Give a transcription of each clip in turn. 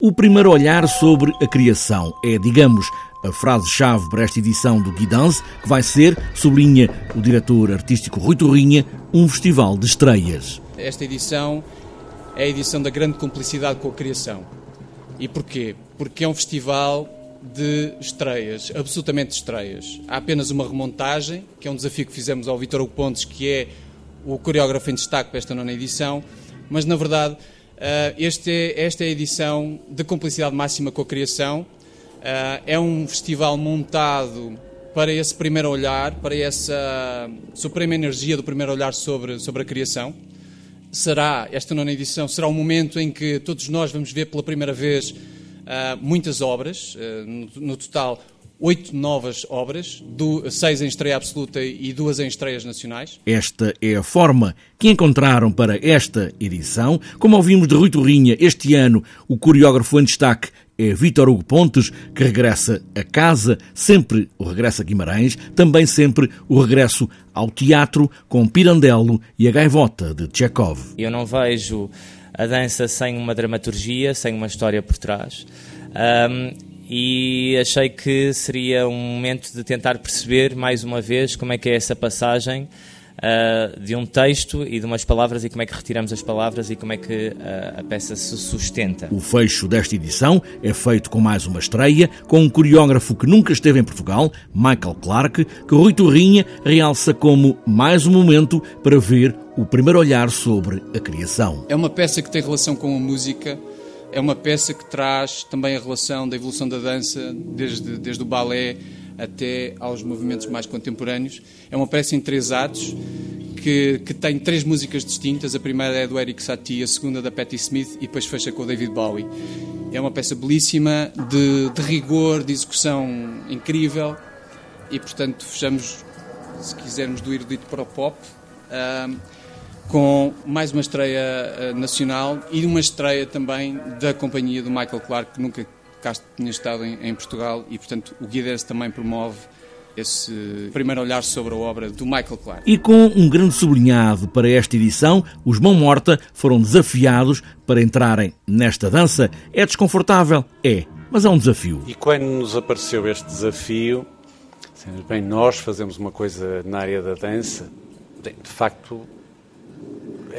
O primeiro olhar sobre a criação é, digamos, a frase-chave para esta edição do Guidance, que vai ser, sublinha o diretor artístico Rui Torrinha, um festival de estreias. Esta edição é a edição da grande cumplicidade com a criação. E porquê? Porque é um festival de estreias, absolutamente estreias. Há apenas uma remontagem, que é um desafio que fizemos ao Vitor Hugo Pontes, que é o coreógrafo em destaque para esta nona edição, mas na verdade este é, esta é a edição de cumplicidade máxima com a criação. Uh, é um festival montado para esse primeiro olhar, para essa suprema energia do primeiro olhar sobre, sobre a criação. Será, esta nona edição, será o um momento em que todos nós vamos ver pela primeira vez uh, muitas obras, no, no total oito novas obras, do, seis em estreia absoluta e duas em estreias nacionais. Esta é a forma que encontraram para esta edição. Como ouvimos de Rui Torrinha, este ano o coreógrafo em destaque é Vítor Hugo Pontes, que regressa a casa, sempre o regresso a Guimarães, também sempre o regresso ao teatro com Pirandello e a Gaivota de Tchekov. Eu não vejo a dança sem uma dramaturgia, sem uma história por trás. Um, e achei que seria um momento de tentar perceber mais uma vez como é que é essa passagem uh, de um texto e de umas palavras e como é que retiramos as palavras e como é que uh, a peça se sustenta. O fecho desta edição é feito com mais uma estreia, com um coreógrafo que nunca esteve em Portugal, Michael Clark, que Rui Torrinha realça como mais um momento para ver o primeiro olhar sobre a criação. É uma peça que tem relação com a música é uma peça que traz também a relação da evolução da dança, desde, desde o balé até aos movimentos mais contemporâneos. É uma peça em três atos que, que tem três músicas distintas. A primeira é do Eric Satie, a segunda da Patti Smith e depois fecha com o David Bowie. É uma peça belíssima, de, de rigor, de execução incrível e, portanto, fechamos, se quisermos, do erudito para o pop. Com mais uma estreia uh, nacional e uma estreia também da companhia do Michael Clark, que nunca cá tinha estado em, em Portugal e, portanto, o Guides também promove esse primeiro olhar sobre a obra do Michael Clark. E com um grande sublinhado para esta edição, os Mão Morta foram desafiados para entrarem nesta dança. É desconfortável? É, mas é um desafio. E quando nos apareceu este desafio, bem, nós fazemos uma coisa na área da dança, de facto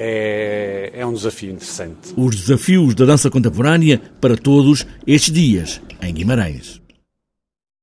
é, é um desafio interessante. Os desafios da dança contemporânea para todos estes dias em Guimarães.